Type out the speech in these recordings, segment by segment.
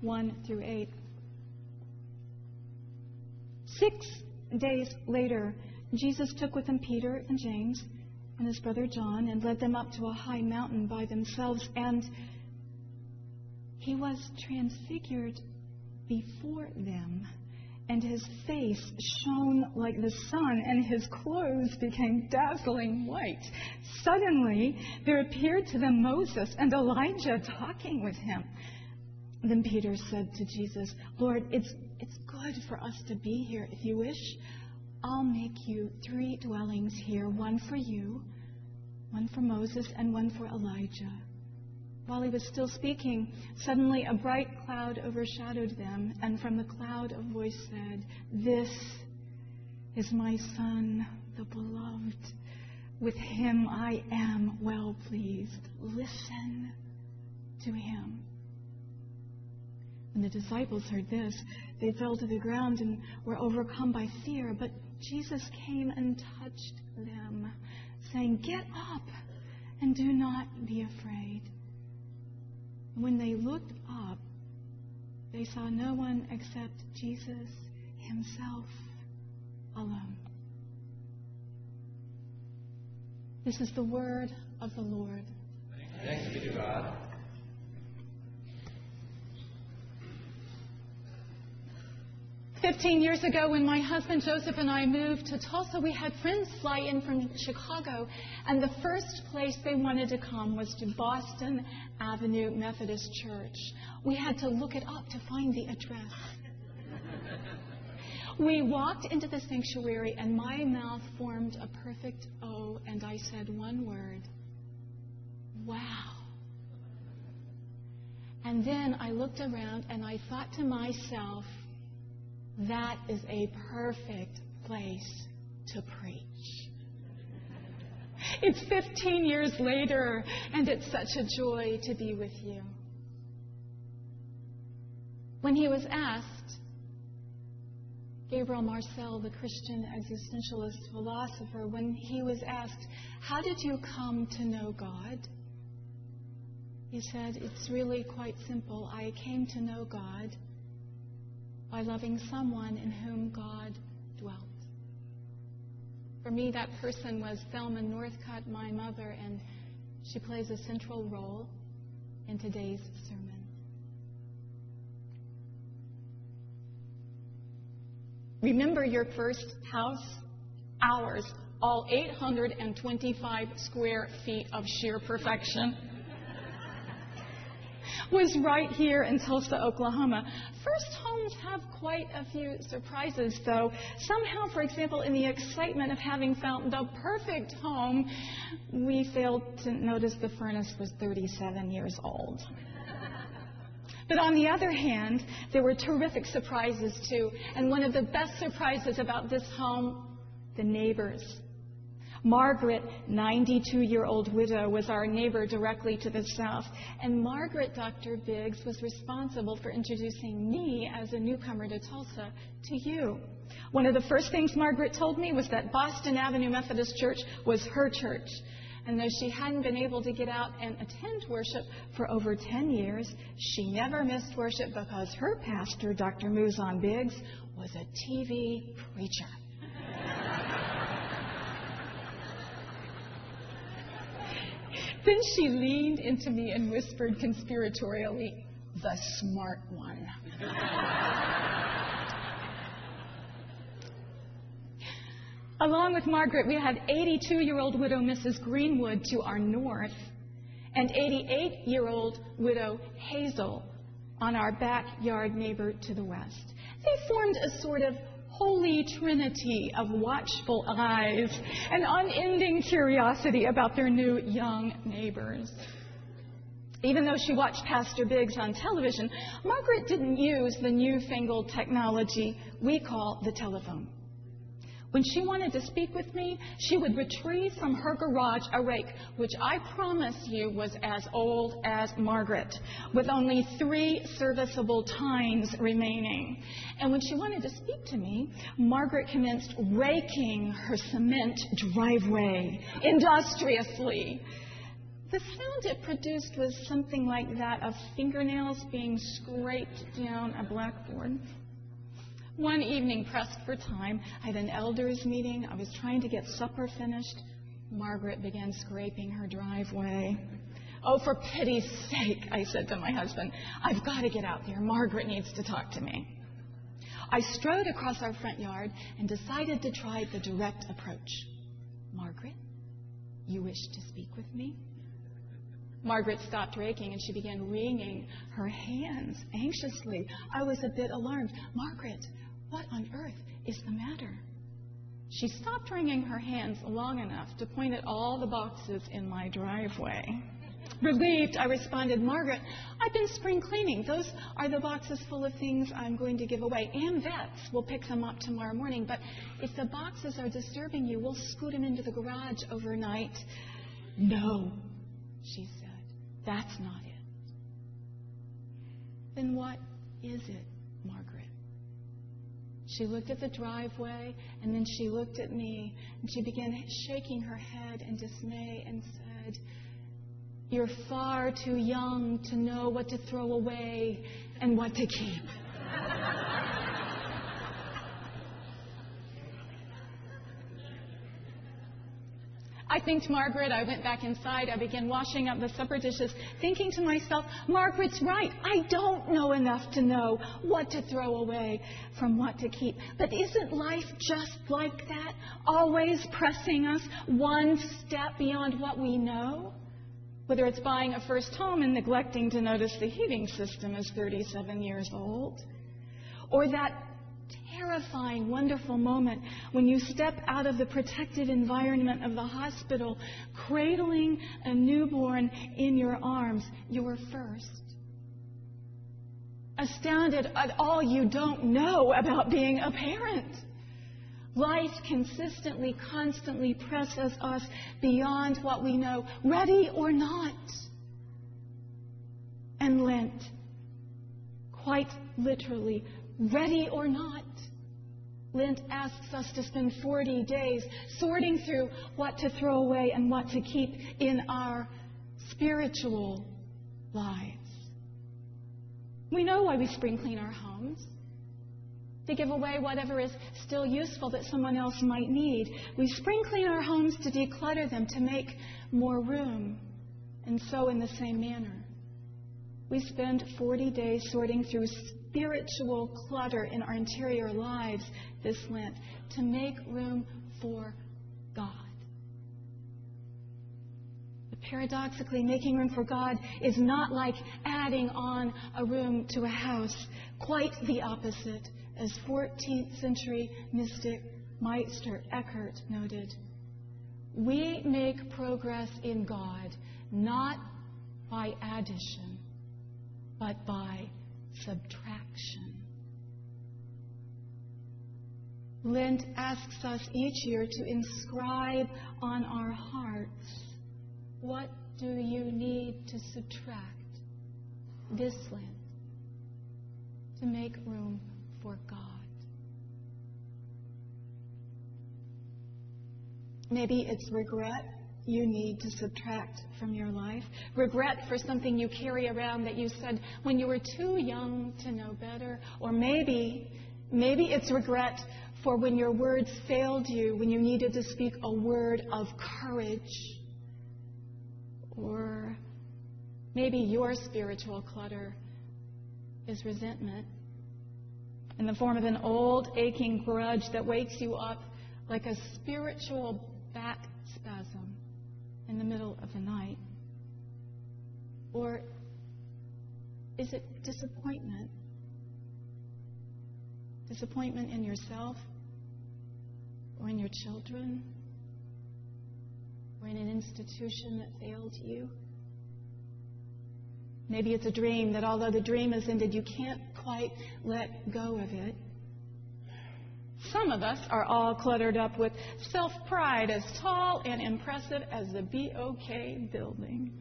1 through 8. Six days later, Jesus took with him Peter and James and his brother John and led them up to a high mountain by themselves, and he was transfigured before them and his face shone like the sun, and his clothes became dazzling white. Suddenly, there appeared to them Moses and Elijah talking with him. Then Peter said to Jesus, Lord, it's, it's good for us to be here. If you wish, I'll make you three dwellings here one for you, one for Moses, and one for Elijah. While he was still speaking, suddenly a bright cloud overshadowed them, and from the cloud a voice said, This is my Son, the beloved. With him I am well pleased. Listen to him. When the disciples heard this, they fell to the ground and were overcome by fear. But Jesus came and touched them, saying, Get up and do not be afraid. When they looked up, they saw no one except Jesus himself alone. This is the word of the Lord. Thanks be to God. 15 years ago, when my husband Joseph and I moved to Tulsa, we had friends fly in from Chicago, and the first place they wanted to come was to Boston Avenue Methodist Church. We had to look it up to find the address. We walked into the sanctuary, and my mouth formed a perfect O, and I said one word Wow. And then I looked around and I thought to myself, that is a perfect place to preach. It's 15 years later, and it's such a joy to be with you. When he was asked, Gabriel Marcel, the Christian existentialist philosopher, when he was asked, How did you come to know God? He said, It's really quite simple. I came to know God by loving someone in whom God dwelt. For me, that person was Thelma Northcutt, my mother, and she plays a central role in today's sermon. Remember your first house? Ours, all 825 square feet of sheer perfection was right here in Tulsa, Oklahoma. First homes have quite a few surprises, though. Somehow, for example, in the excitement of having found the perfect home, we failed to notice the furnace was 37 years old. But on the other hand, there were terrific surprises too. And one of the best surprises about this home, the neighbors. Margaret, 92 year old widow, was our neighbor directly to the south. And Margaret, Dr. Biggs, was responsible for introducing me as a newcomer to Tulsa to you. One of the first things Margaret told me was that Boston Avenue Methodist Church was her church. And though she hadn't been able to get out and attend worship for over 10 years, she never missed worship because her pastor, Dr. Mouzon Biggs, was a TV preacher. Then she leaned into me and whispered conspiratorially, the smart one. Along with Margaret, we had 82 year old widow Mrs. Greenwood to our north and 88 year old widow Hazel on our backyard neighbor to the west. They formed a sort of holy trinity of watchful eyes and unending curiosity about their new young neighbors. Even though she watched Pastor Biggs on television, Margaret didn't use the newfangled technology we call the telephone. When she wanted to speak with me, she would retrieve from her garage a rake, which I promise you was as old as Margaret, with only three serviceable tines remaining. And when she wanted to speak to me, Margaret commenced raking her cement driveway industriously. the sound it produced was something like that of fingernails being scraped down a blackboard. One evening, pressed for time, I had an elders' meeting. I was trying to get supper finished. Margaret began scraping her driveway. Oh, for pity's sake, I said to my husband, I've got to get out there. Margaret needs to talk to me. I strode across our front yard and decided to try the direct approach. Margaret, you wish to speak with me? Margaret stopped raking and she began wringing her hands anxiously. I was a bit alarmed. Margaret, what on earth is the matter? She stopped wringing her hands long enough to point at all the boxes in my driveway. Relieved, I responded, Margaret, I've been spring cleaning. Those are the boxes full of things I'm going to give away. And vets will pick them up tomorrow morning. But if the boxes are disturbing you, we'll scoot them into the garage overnight. No, she said. That's not it. Then what is it, Margaret? She looked at the driveway and then she looked at me and she began shaking her head in dismay and said, you're far too young to know what to throw away and what to keep. I thanked Margaret. I went back inside. I began washing up the supper dishes, thinking to myself, Margaret's right. I don't know enough to know what to throw away from what to keep. But isn't life just like that? Always pressing us one step beyond what we know? whether it's buying a first home and neglecting to notice the heating system is 37 years old, or that terrifying, wonderful moment when you step out of the protective environment of the hospital, cradling a newborn in your arms, your first. Astounded at all you don't know about being a parent. Life consistently, constantly presses us beyond what we know, ready or not. And Lent, quite literally, ready or not. Lent asks us to spend 40 days sorting through what to throw away and what to keep in our spiritual lives. We know why we spring clean our homes to give away whatever is still useful that someone else might need. We spring clean our homes to declutter them, to make more room. And so, in the same manner, we spend 40 days sorting through spiritual clutter in our interior lives this Lent to make room for God. Paradoxically, making room for God is not like adding on a room to a house. Quite the opposite as 14th century mystic Meister Eckhart noted, we make progress in God not by addition, but by subtraction. Lent asks us each year to inscribe on our hearts what do you need to subtract this Lent to make room for God. Maybe it's regret you need to subtract from your life. Regret for something you carry around that you said when you were too young to know better. Or maybe, maybe it's regret for when your words failed you, when you needed to speak a word of courage. Or maybe your spiritual clutter is resentment in the form of an old aching grudge that wakes you up like a spiritual back spasm in the middle of the night? Or is it disappointment? Disappointment in yourself or in your children or in an institution that failed you? Maybe it's a dream that although the dream has ended, you can't quite let go of it. Some of us are all cluttered up with self pride as tall and impressive as the BOK building.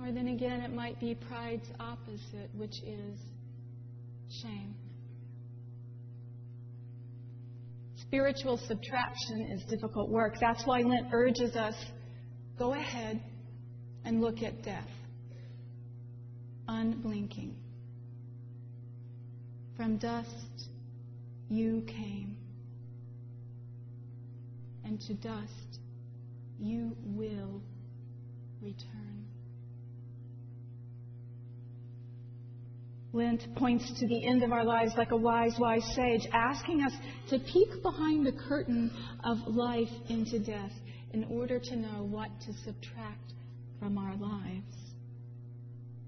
or then again, it might be pride's opposite, which is shame. Spiritual subtraction is difficult work. That's why Lent urges us Go ahead and look at death, unblinking. From dust you came, and to dust you will return. Lent points to the end of our lives like a wise, wise sage, asking us to peek behind the curtain of life into death in order to know what to subtract from our lives.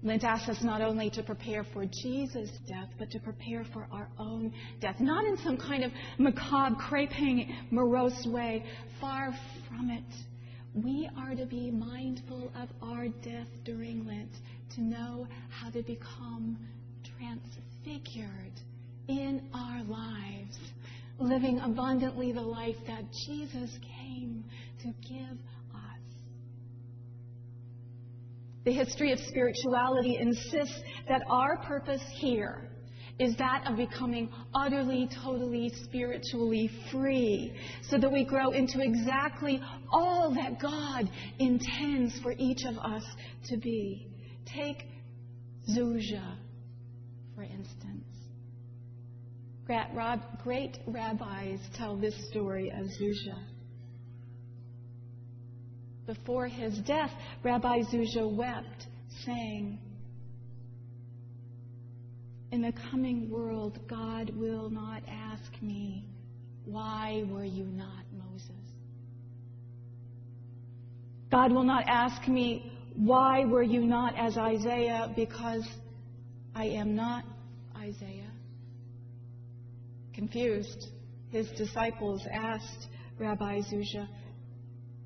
Lent asks us not only to prepare for Jesus' death, but to prepare for our own death. Not in some kind of macabre, creping, morose way. Far from it. We are to be mindful of our death during Lent, to know how to become transfigured in our lives, living abundantly the life that Jesus came to give The history of spirituality insists that our purpose here is that of becoming utterly, totally, spiritually free, so that we grow into exactly all that God intends for each of us to be. Take Zuzia for instance. Great rabbis tell this story of Zuzia. Before his death, Rabbi Zuzia wept, saying, In the coming world, God will not ask me, Why were you not Moses? God will not ask me, Why were you not as Isaiah? Because I am not Isaiah. Confused, his disciples asked Rabbi Zuzia,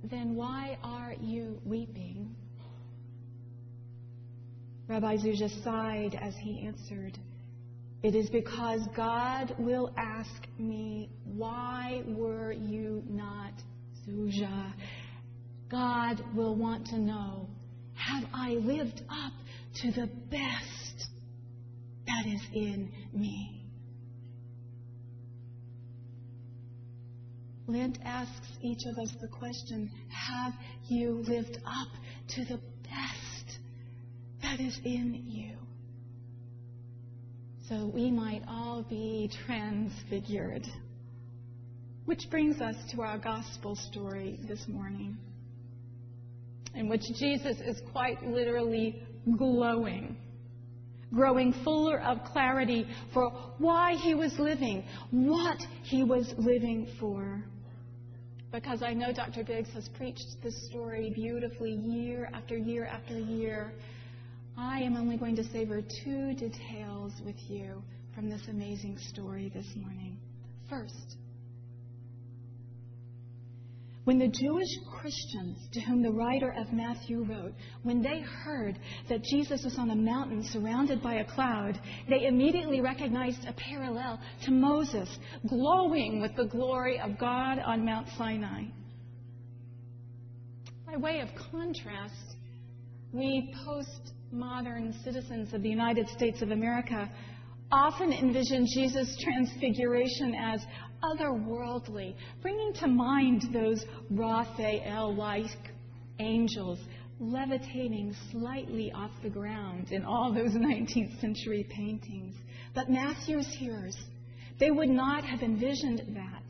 Then why are you weeping? Rabbi Zuzia sighed as he answered, It is because God will ask me, Why were you not Zuzia? God will want to know, Have I lived up to the best that is in me. Lent asks each of us the question Have you lived up to the best that is in you? So we might all be transfigured. Which brings us to our gospel story this morning, in which Jesus is quite literally glowing growing fuller of clarity for why he was living, what he was living for. Because I know Dr. Biggs has preached this story beautifully year after year after year. I am only going to savor two details with you from this amazing story this morning. First, when the Jewish Christians to whom the writer of Matthew wrote, when they heard that Jesus was on a mountain surrounded by a cloud, they immediately recognized a parallel to Moses glowing with the glory of God on Mount Sinai. By way of contrast, we postmodern citizens of the United States of America often envision Jesus' transfiguration as otherworldly, bringing to mind those Raphael like angels levitating slightly off the ground in all those 19th century paintings. But Matthew's hearers, they would not have envisioned that,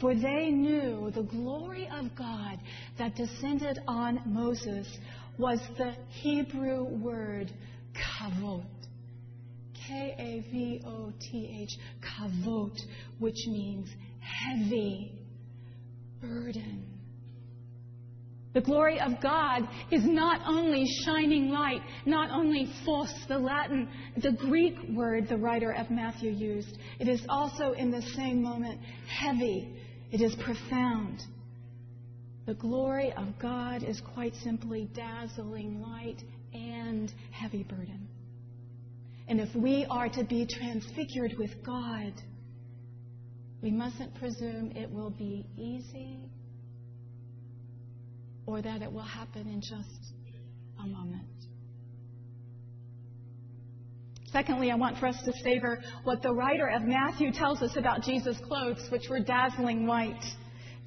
for they knew the glory of God that descended on Moses was the Hebrew word kavod. K A V O T H, kavot, which means heavy burden. The glory of God is not only shining light, not only phos, the Latin, the Greek word the writer of Matthew used. It is also in the same moment heavy. It is profound. The glory of God is quite simply dazzling light and heavy burden. And if we are to be transfigured with God, we mustn't presume it will be easy or that it will happen in just a moment. Secondly, I want for us to savor what the writer of Matthew tells us about Jesus' clothes, which were dazzling white.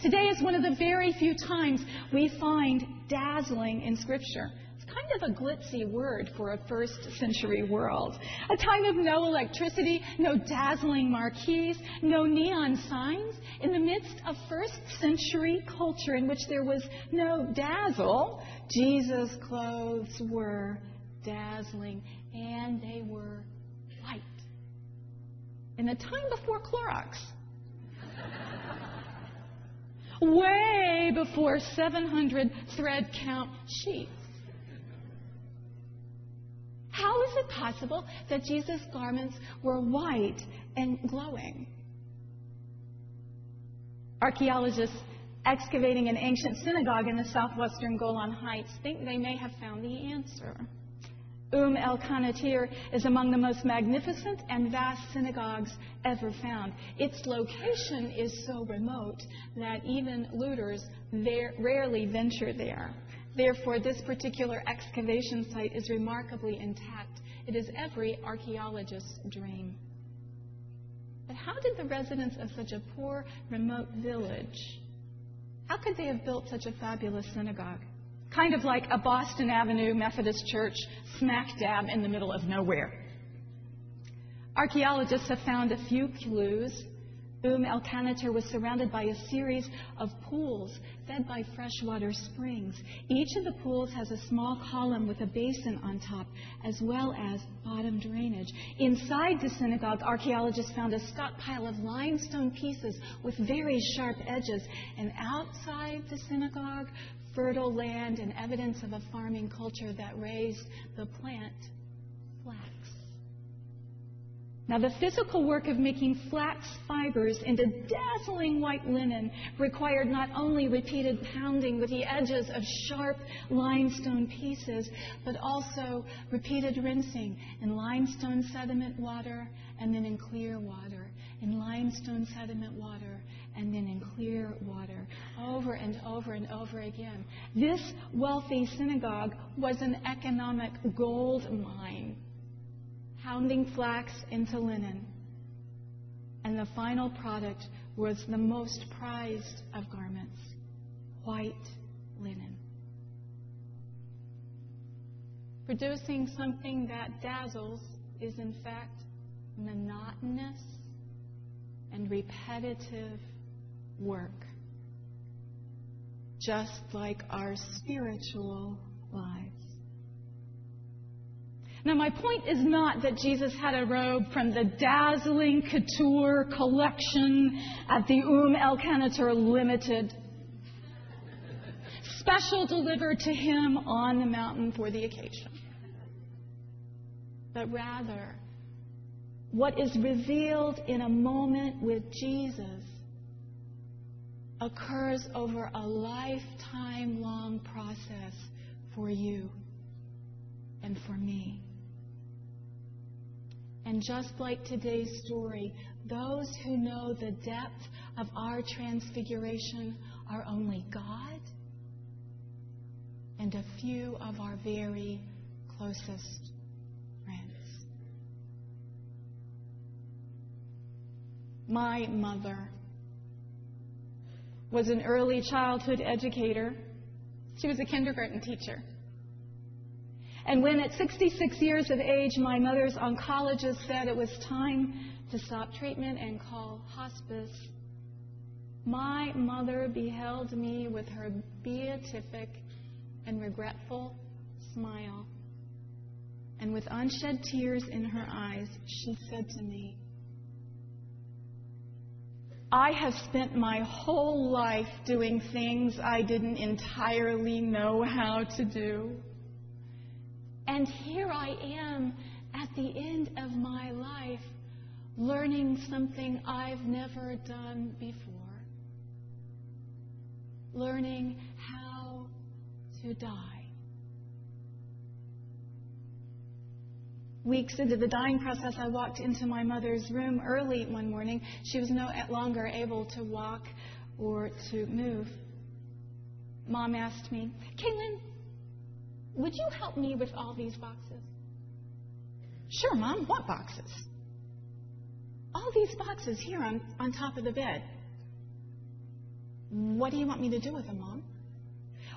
Today is one of the very few times we find dazzling in Scripture. Kind of a glitzy word for a first century world. A time of no electricity, no dazzling marquees, no neon signs. In the midst of first century culture in which there was no dazzle, Jesus' clothes were dazzling and they were white. In the time before Clorox, way before 700 thread count sheets. How is it possible that Jesus' garments were white and glowing? Archaeologists excavating an ancient synagogue in the southwestern Golan Heights think they may have found the answer. Umm el Qanatir is among the most magnificent and vast synagogues ever found. Its location is so remote that even looters rarely venture there. Therefore, this particular excavation site is remarkably intact. It is every archaeologist's dream. But how did the residents of such a poor, remote village, how could they have built such a fabulous synagogue? kind of like a Boston Avenue Methodist church smack dab in the middle of nowhere. Archaeologists have found a few clues. El Qanatir was surrounded by a series of pools fed by freshwater springs. Each of the pools has a small column with a basin on top, as well as bottom drainage. Inside the synagogue, archaeologists found a stockpile of limestone pieces with very sharp edges. And outside the synagogue, fertile land and evidence of a farming culture that raised the plant flax. Now, the physical work of making flax fibers into dazzling white linen required not only repeated pounding with the edges of sharp limestone pieces, but also repeated rinsing in limestone sediment water and then in clear water, in limestone sediment water and then in clear water, over and over and over again. This wealthy synagogue was an economic gold mine, pounding flax into linen. And the final product was the most prized of garments white linen. Producing something that dazzles is, in fact, monotonous and repetitive work, just like our spiritual lives. Now, my point is not that Jesus had a robe from the dazzling couture collection at the Um El Qanatir Limited, special delivered to him on the mountain for the occasion. But rather, what is revealed in a moment with Jesus occurs over a lifetime long process for you and for me. And just like today's story, those who know the depth of our transfiguration are only God and a few of our very closest friends. My mother was an early childhood educator. She was a kindergarten teacher. And when at 66 years of age, my mother's oncologist said it was time to stop treatment and call hospice, my mother beheld me with her beatific and regretful smile. And with unshed tears in her eyes, she said to me, I have spent my whole life doing things I didn't entirely know how to do. And here I am at the end of my life learning something I've never done before. Learning how to die. weeks into the dying process, I walked into my mother's room early one morning. She was no longer able to walk or to move. Mom asked me, Caitlin, would you help me with all these boxes? Sure, Mom. What boxes? All these boxes here on, on top of the bed. What do you want me to do with them, Mom?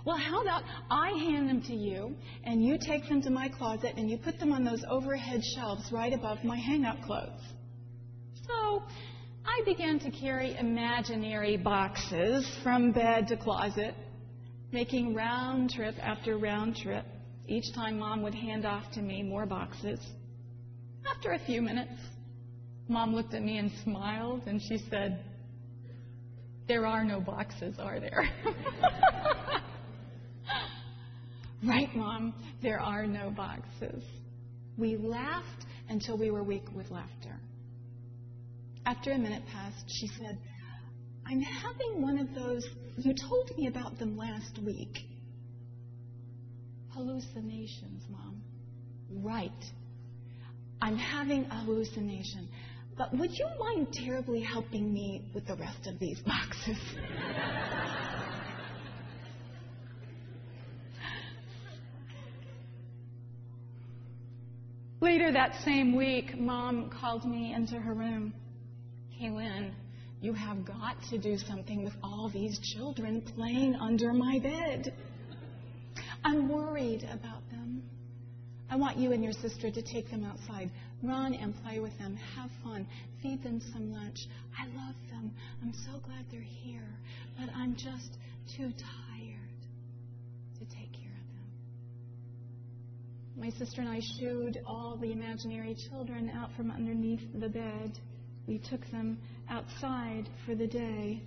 Well, how about I hand them to you and you take them to my closet and you put them on those overhead shelves right above my hang-up clothes? So I began to carry imaginary boxes from bed to closet, making round trip after round trip. Each time Mom would hand off to me more boxes. After a few minutes, Mom looked at me and smiled and she said, There are no boxes, are there? right, Mom, there are no boxes. We laughed until we were weak with laughter. After a minute passed, she said, I'm having one of those, you told me about them last week. Hallucinations, Mom. Right. I'm having a hallucination. But would you mind terribly helping me with the rest of these boxes? Later that same week, Mom called me into her room. Kaylin, you have got to do something with all these children playing under my bed. I'm worried about them. I want you and your sister to take them outside. Run and play with them. Have fun. Feed them some lunch. I love them. I'm so glad they're here. But I'm just too tired to take care of them. My sister and I shooed all the imaginary children out from underneath the bed we took them outside for the day.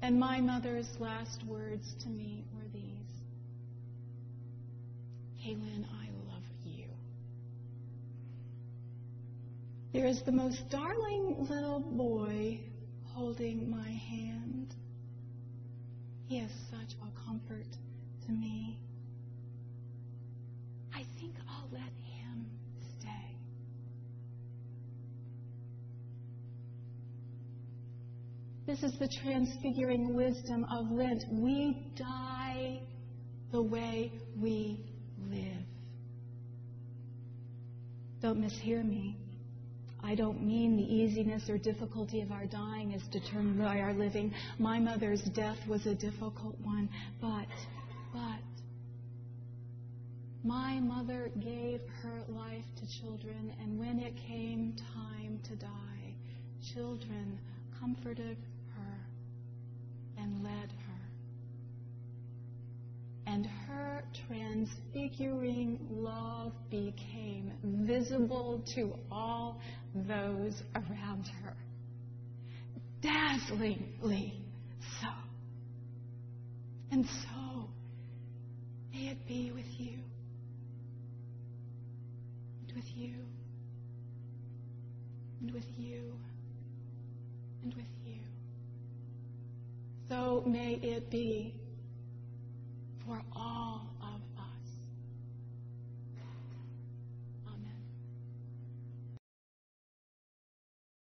And my mother's last words to me were these Kaylin, I love you. There is the most darling little boy holding my hand. He is such a comfort to me. I think I'll let him This is the transfiguring wisdom of Lent. We die the way we live. Don't mishear me. I don't mean the easiness or difficulty of our dying is determined by our living. My mother's death was a difficult one, but, but, my mother gave her life to children, and when it came time to die, children comforted and led her. And her transfiguring love became visible to all those around her. Dazzlingly so. And so, may it be with you. And with you. And with you. And with you so may it be for all